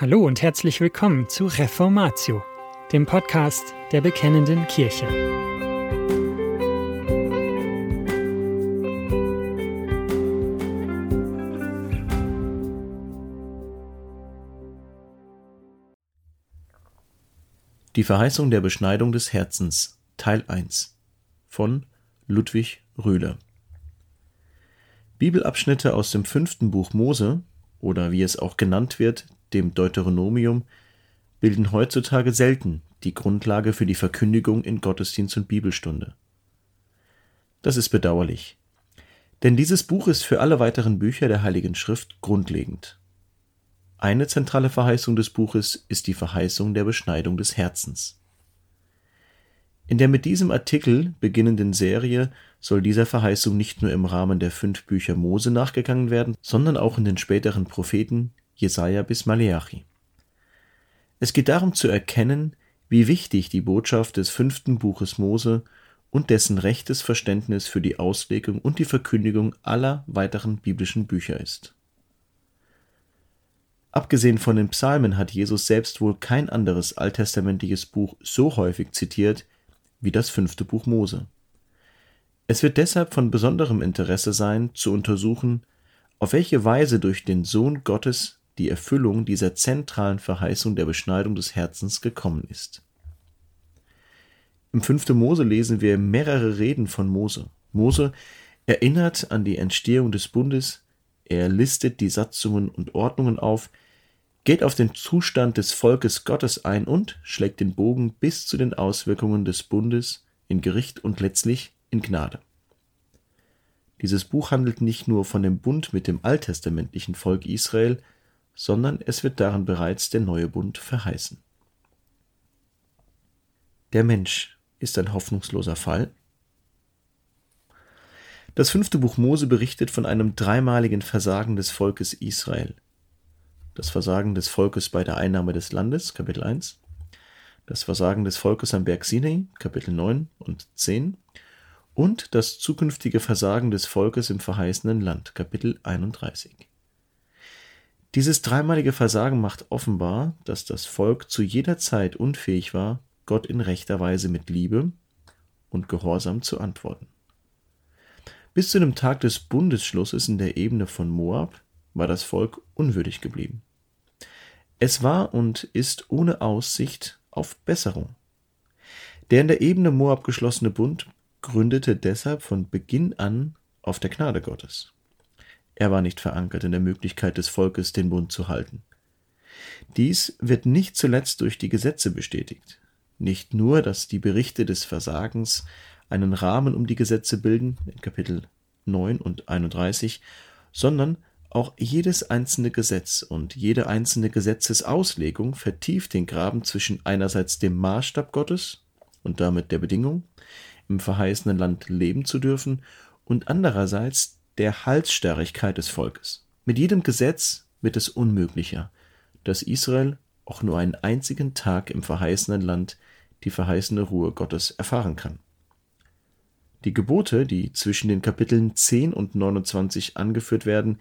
Hallo und herzlich willkommen zu Reformatio, dem Podcast der Bekennenden Kirche. Die Verheißung der Beschneidung des Herzens Teil 1 von Ludwig Röhler Bibelabschnitte aus dem fünften Buch Mose oder wie es auch genannt wird, dem Deuteronomium, bilden heutzutage selten die Grundlage für die Verkündigung in Gottesdienst und Bibelstunde. Das ist bedauerlich, denn dieses Buch ist für alle weiteren Bücher der Heiligen Schrift grundlegend. Eine zentrale Verheißung des Buches ist die Verheißung der Beschneidung des Herzens. In der mit diesem Artikel beginnenden Serie soll dieser Verheißung nicht nur im Rahmen der fünf Bücher Mose nachgegangen werden, sondern auch in den späteren Propheten Jesaja bis Maleachi. Es geht darum zu erkennen, wie wichtig die Botschaft des fünften Buches Mose und dessen rechtes Verständnis für die Auslegung und die Verkündigung aller weiteren biblischen Bücher ist. Abgesehen von den Psalmen hat Jesus selbst wohl kein anderes alttestamentliches Buch so häufig zitiert wie das fünfte Buch Mose. Es wird deshalb von besonderem Interesse sein, zu untersuchen, auf welche Weise durch den Sohn Gottes die Erfüllung dieser zentralen Verheißung der Beschneidung des Herzens gekommen ist. Im 5. Mose lesen wir mehrere Reden von Mose. Mose erinnert an die Entstehung des Bundes, er listet die Satzungen und Ordnungen auf, geht auf den Zustand des Volkes Gottes ein und schlägt den Bogen bis zu den Auswirkungen des Bundes in Gericht und letztlich in Gnade. Dieses Buch handelt nicht nur von dem Bund mit dem alttestamentlichen Volk Israel, sondern es wird darin bereits der neue Bund verheißen. Der Mensch ist ein hoffnungsloser Fall. Das fünfte Buch Mose berichtet von einem dreimaligen Versagen des Volkes Israel. Das Versagen des Volkes bei der Einnahme des Landes, Kapitel 1. Das Versagen des Volkes am Berg Sinai, Kapitel 9 und 10. Und das zukünftige Versagen des Volkes im verheißenen Land, Kapitel 31. Dieses dreimalige Versagen macht offenbar, dass das Volk zu jeder Zeit unfähig war, Gott in rechter Weise mit Liebe und Gehorsam zu antworten. Bis zu dem Tag des Bundesschlusses in der Ebene von Moab war das Volk unwürdig geblieben. Es war und ist ohne Aussicht auf Besserung. Der in der Ebene Moab geschlossene Bund gründete deshalb von Beginn an auf der Gnade Gottes. Er war nicht verankert in der Möglichkeit des Volkes, den Bund zu halten. Dies wird nicht zuletzt durch die Gesetze bestätigt. Nicht nur, dass die Berichte des Versagens einen Rahmen um die Gesetze bilden, in Kapitel 9 und 31, sondern auch jedes einzelne Gesetz und jede einzelne Gesetzesauslegung vertieft den Graben zwischen einerseits dem Maßstab Gottes und damit der Bedingung, im verheißenen Land leben zu dürfen, und andererseits der Halsstarrigkeit des Volkes. Mit jedem Gesetz wird es unmöglicher, dass Israel auch nur einen einzigen Tag im verheißenen Land die verheißene Ruhe Gottes erfahren kann. Die Gebote, die zwischen den Kapiteln 10 und 29 angeführt werden,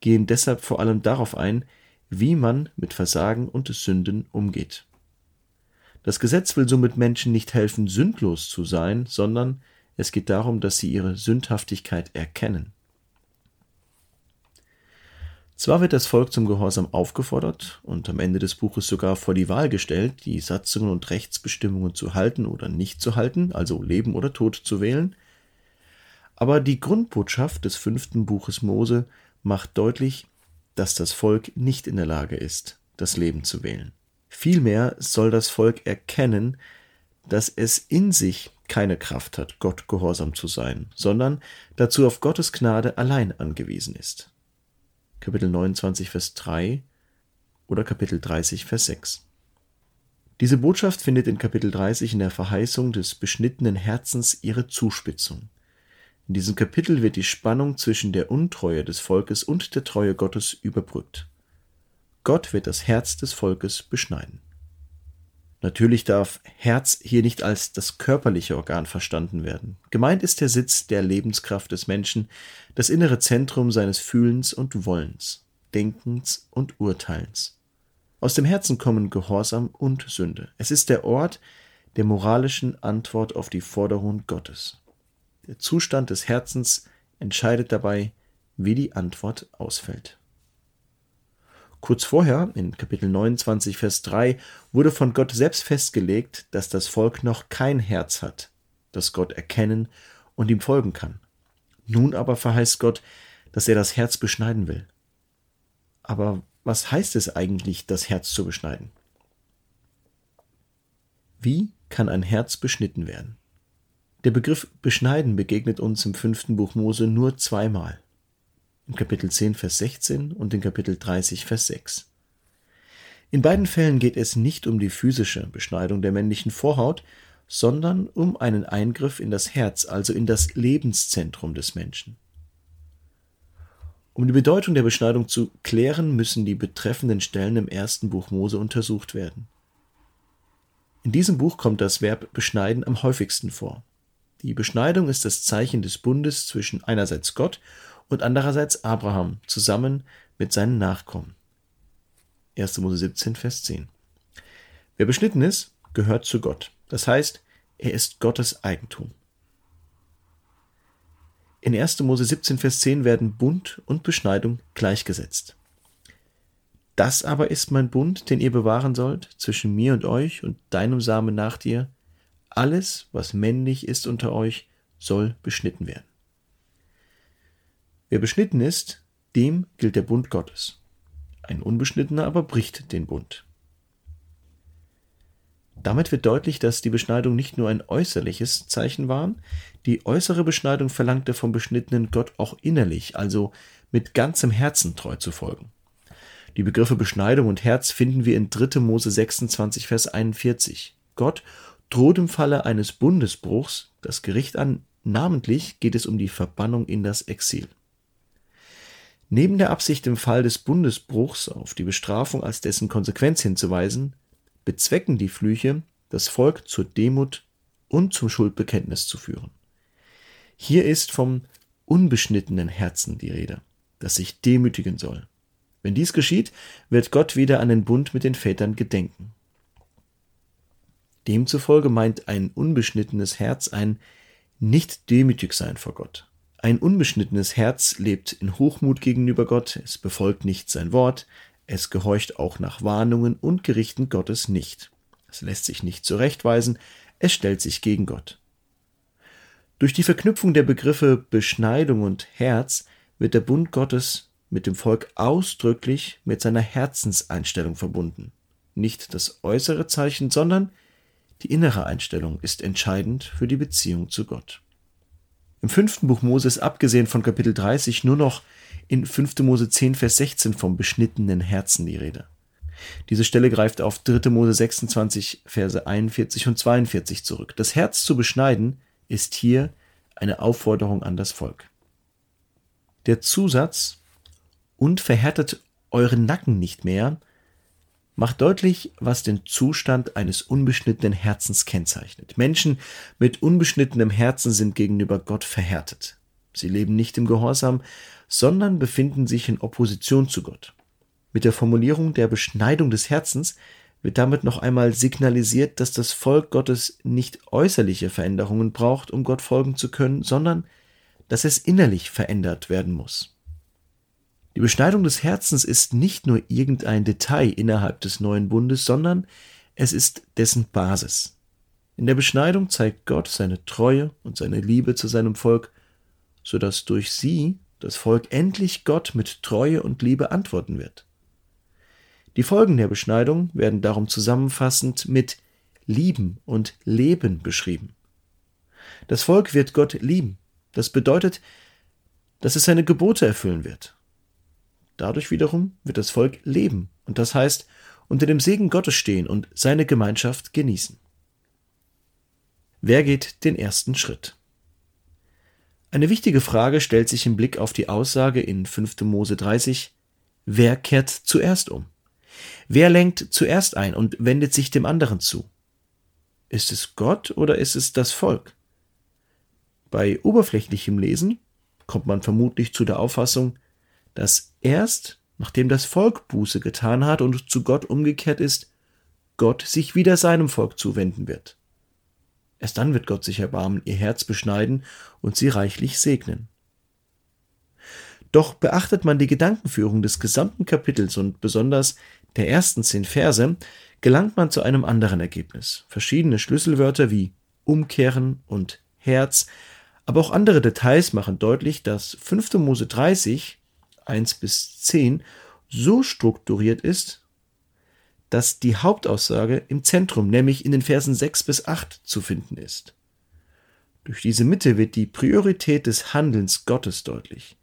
gehen deshalb vor allem darauf ein, wie man mit Versagen und Sünden umgeht. Das Gesetz will somit Menschen nicht helfen, sündlos zu sein, sondern es geht darum, dass sie ihre Sündhaftigkeit erkennen. Zwar wird das Volk zum Gehorsam aufgefordert und am Ende des Buches sogar vor die Wahl gestellt, die Satzungen und Rechtsbestimmungen zu halten oder nicht zu halten, also Leben oder Tod zu wählen, aber die Grundbotschaft des fünften Buches Mose macht deutlich, dass das Volk nicht in der Lage ist, das Leben zu wählen. Vielmehr soll das Volk erkennen, dass es in sich keine Kraft hat, Gott gehorsam zu sein, sondern dazu auf Gottes Gnade allein angewiesen ist. Kapitel 29, Vers 3 oder Kapitel 30, Vers 6. Diese Botschaft findet in Kapitel 30 in der Verheißung des beschnittenen Herzens ihre Zuspitzung. In diesem Kapitel wird die Spannung zwischen der Untreue des Volkes und der Treue Gottes überbrückt. Gott wird das Herz des Volkes beschneiden. Natürlich darf Herz hier nicht als das körperliche Organ verstanden werden. Gemeint ist der Sitz der Lebenskraft des Menschen, das innere Zentrum seines Fühlens und Wollens, Denkens und Urteilens. Aus dem Herzen kommen Gehorsam und Sünde. Es ist der Ort der moralischen Antwort auf die Forderungen Gottes. Der Zustand des Herzens entscheidet dabei, wie die Antwort ausfällt. Kurz vorher, in Kapitel 29, Vers 3, wurde von Gott selbst festgelegt, dass das Volk noch kein Herz hat, das Gott erkennen und ihm folgen kann. Nun aber verheißt Gott, dass er das Herz beschneiden will. Aber was heißt es eigentlich, das Herz zu beschneiden? Wie kann ein Herz beschnitten werden? Der Begriff beschneiden begegnet uns im fünften Buch Mose nur zweimal. Kapitel 10, Vers 16 und in Kapitel 30, Vers 6. In beiden Fällen geht es nicht um die physische Beschneidung der männlichen Vorhaut, sondern um einen Eingriff in das Herz, also in das Lebenszentrum des Menschen. Um die Bedeutung der Beschneidung zu klären, müssen die betreffenden Stellen im ersten Buch Mose untersucht werden. In diesem Buch kommt das Verb beschneiden am häufigsten vor. Die Beschneidung ist das Zeichen des Bundes zwischen einerseits Gott und andererseits Abraham zusammen mit seinen Nachkommen. 1. Mose 17, Vers 10. Wer beschnitten ist, gehört zu Gott. Das heißt, er ist Gottes Eigentum. In 1. Mose 17, Vers 10 werden Bund und Beschneidung gleichgesetzt. Das aber ist mein Bund, den ihr bewahren sollt, zwischen mir und euch und deinem Samen nach dir. Alles, was männlich ist unter euch, soll beschnitten werden. Wer beschnitten ist, dem gilt der Bund Gottes. Ein Unbeschnittener aber bricht den Bund. Damit wird deutlich, dass die Beschneidung nicht nur ein äußerliches Zeichen war, die äußere Beschneidung verlangte vom Beschnittenen Gott auch innerlich, also mit ganzem Herzen treu zu folgen. Die Begriffe Beschneidung und Herz finden wir in 3. Mose 26, Vers 41. Gott droht im Falle eines Bundesbruchs das Gericht an, namentlich geht es um die Verbannung in das Exil. Neben der Absicht im Fall des Bundesbruchs auf die Bestrafung als dessen Konsequenz hinzuweisen, bezwecken die Flüche, das Volk zur Demut und zum Schuldbekenntnis zu führen. Hier ist vom unbeschnittenen Herzen die Rede, das sich demütigen soll. Wenn dies geschieht, wird Gott wieder an den Bund mit den Vätern gedenken. Demzufolge meint ein unbeschnittenes Herz ein nicht demütig sein vor Gott. Ein unbeschnittenes Herz lebt in Hochmut gegenüber Gott, es befolgt nicht sein Wort, es gehorcht auch nach Warnungen und Gerichten Gottes nicht. Es lässt sich nicht zurechtweisen, es stellt sich gegen Gott. Durch die Verknüpfung der Begriffe Beschneidung und Herz wird der Bund Gottes mit dem Volk ausdrücklich mit seiner Herzenseinstellung verbunden. Nicht das äußere Zeichen, sondern die innere Einstellung ist entscheidend für die Beziehung zu Gott. Im fünften Buch Moses, abgesehen von Kapitel 30, nur noch in 5. Mose 10, Vers 16 vom beschnittenen Herzen die Rede. Diese Stelle greift auf 3. Mose 26, Verse 41 und 42 zurück. Das Herz zu beschneiden ist hier eine Aufforderung an das Volk. Der Zusatz und verhärtet euren Nacken nicht mehr macht deutlich, was den Zustand eines unbeschnittenen Herzens kennzeichnet. Menschen mit unbeschnittenem Herzen sind gegenüber Gott verhärtet. Sie leben nicht im Gehorsam, sondern befinden sich in Opposition zu Gott. Mit der Formulierung der Beschneidung des Herzens wird damit noch einmal signalisiert, dass das Volk Gottes nicht äußerliche Veränderungen braucht, um Gott folgen zu können, sondern dass es innerlich verändert werden muss. Die Beschneidung des Herzens ist nicht nur irgendein Detail innerhalb des neuen Bundes, sondern es ist dessen Basis. In der Beschneidung zeigt Gott seine Treue und seine Liebe zu seinem Volk, so dass durch sie das Volk endlich Gott mit Treue und Liebe antworten wird. Die Folgen der Beschneidung werden darum zusammenfassend mit Lieben und Leben beschrieben. Das Volk wird Gott lieben. Das bedeutet, dass es seine Gebote erfüllen wird. Dadurch wiederum wird das Volk leben und das heißt unter dem Segen Gottes stehen und seine Gemeinschaft genießen. Wer geht den ersten Schritt? Eine wichtige Frage stellt sich im Blick auf die Aussage in 5. Mose 30, wer kehrt zuerst um? Wer lenkt zuerst ein und wendet sich dem anderen zu? Ist es Gott oder ist es das Volk? Bei oberflächlichem Lesen kommt man vermutlich zu der Auffassung, dass erst nachdem das Volk Buße getan hat und zu Gott umgekehrt ist, Gott sich wieder seinem Volk zuwenden wird. Erst dann wird Gott sich erbarmen, ihr Herz beschneiden und sie reichlich segnen. Doch beachtet man die Gedankenführung des gesamten Kapitels und besonders der ersten zehn Verse, gelangt man zu einem anderen Ergebnis. Verschiedene Schlüsselwörter wie umkehren und Herz, aber auch andere Details machen deutlich, dass 5. Mose 30, 1 bis 10 so strukturiert ist, dass die Hauptaussage im Zentrum, nämlich in den Versen 6 bis 8 zu finden ist. Durch diese Mitte wird die Priorität des Handelns Gottes deutlich.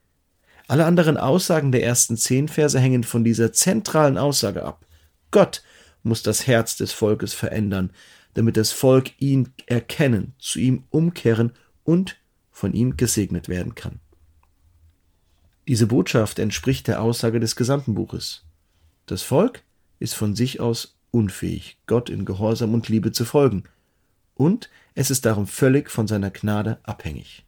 Alle anderen Aussagen der ersten zehn Verse hängen von dieser zentralen Aussage ab. Gott muss das Herz des Volkes verändern, damit das Volk ihn erkennen, zu ihm umkehren und von ihm gesegnet werden kann. Diese Botschaft entspricht der Aussage des gesamten Buches. Das Volk ist von sich aus unfähig, Gott in Gehorsam und Liebe zu folgen, und es ist darum völlig von seiner Gnade abhängig.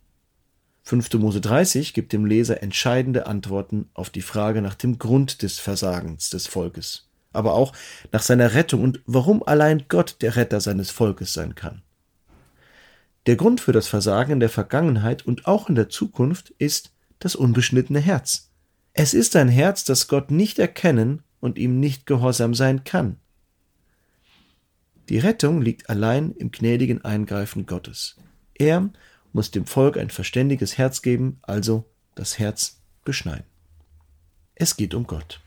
5. Mose 30 gibt dem Leser entscheidende Antworten auf die Frage nach dem Grund des Versagens des Volkes, aber auch nach seiner Rettung und warum allein Gott der Retter seines Volkes sein kann. Der Grund für das Versagen in der Vergangenheit und auch in der Zukunft ist das unbeschnittene Herz. Es ist ein Herz, das Gott nicht erkennen und ihm nicht gehorsam sein kann. Die Rettung liegt allein im gnädigen Eingreifen Gottes. Er muss dem Volk ein verständiges Herz geben, also das Herz beschneiden. Es geht um Gott.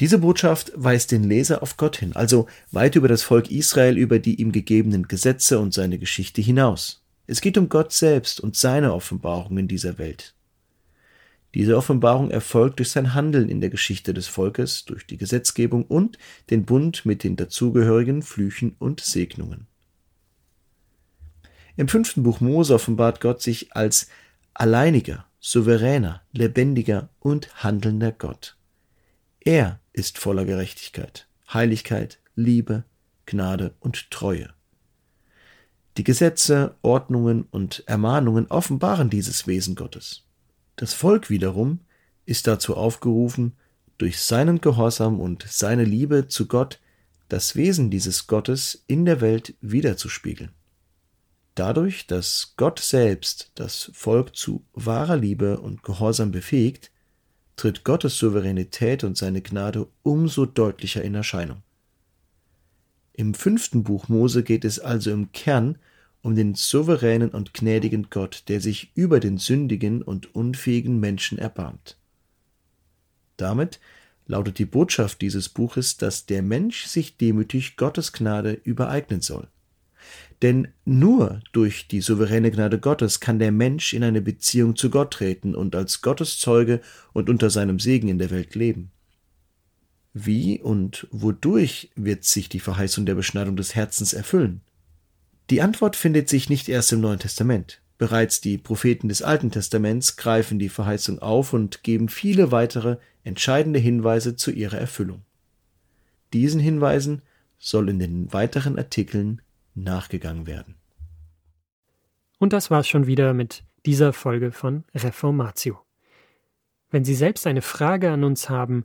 Diese Botschaft weist den Leser auf Gott hin, also weit über das Volk Israel, über die ihm gegebenen Gesetze und seine Geschichte hinaus. Es geht um Gott selbst und seine Offenbarung in dieser Welt. Diese Offenbarung erfolgt durch sein Handeln in der Geschichte des Volkes, durch die Gesetzgebung und den Bund mit den dazugehörigen Flüchen und Segnungen. Im fünften Buch Mose offenbart Gott sich als alleiniger, souveräner, lebendiger und handelnder Gott. Er ist voller Gerechtigkeit, Heiligkeit, Liebe, Gnade und Treue. Die Gesetze, Ordnungen und Ermahnungen offenbaren dieses Wesen Gottes. Das Volk wiederum ist dazu aufgerufen, durch seinen Gehorsam und seine Liebe zu Gott das Wesen dieses Gottes in der Welt wiederzuspiegeln. Dadurch, dass Gott selbst das Volk zu wahrer Liebe und Gehorsam befähigt, tritt Gottes Souveränität und seine Gnade umso deutlicher in Erscheinung. Im fünften Buch Mose geht es also im Kern um den souveränen und gnädigen Gott, der sich über den sündigen und unfähigen Menschen erbarmt. Damit lautet die Botschaft dieses Buches, dass der Mensch sich demütig Gottes Gnade übereignen soll. Denn nur durch die souveräne Gnade Gottes kann der Mensch in eine Beziehung zu Gott treten und als Gottes Zeuge und unter seinem Segen in der Welt leben. Wie und wodurch wird sich die Verheißung der Beschneidung des Herzens erfüllen? Die Antwort findet sich nicht erst im Neuen Testament. Bereits die Propheten des Alten Testaments greifen die Verheißung auf und geben viele weitere entscheidende Hinweise zu ihrer Erfüllung. Diesen Hinweisen soll in den weiteren Artikeln nachgegangen werden. Und das war's schon wieder mit dieser Folge von Reformatio. Wenn Sie selbst eine Frage an uns haben,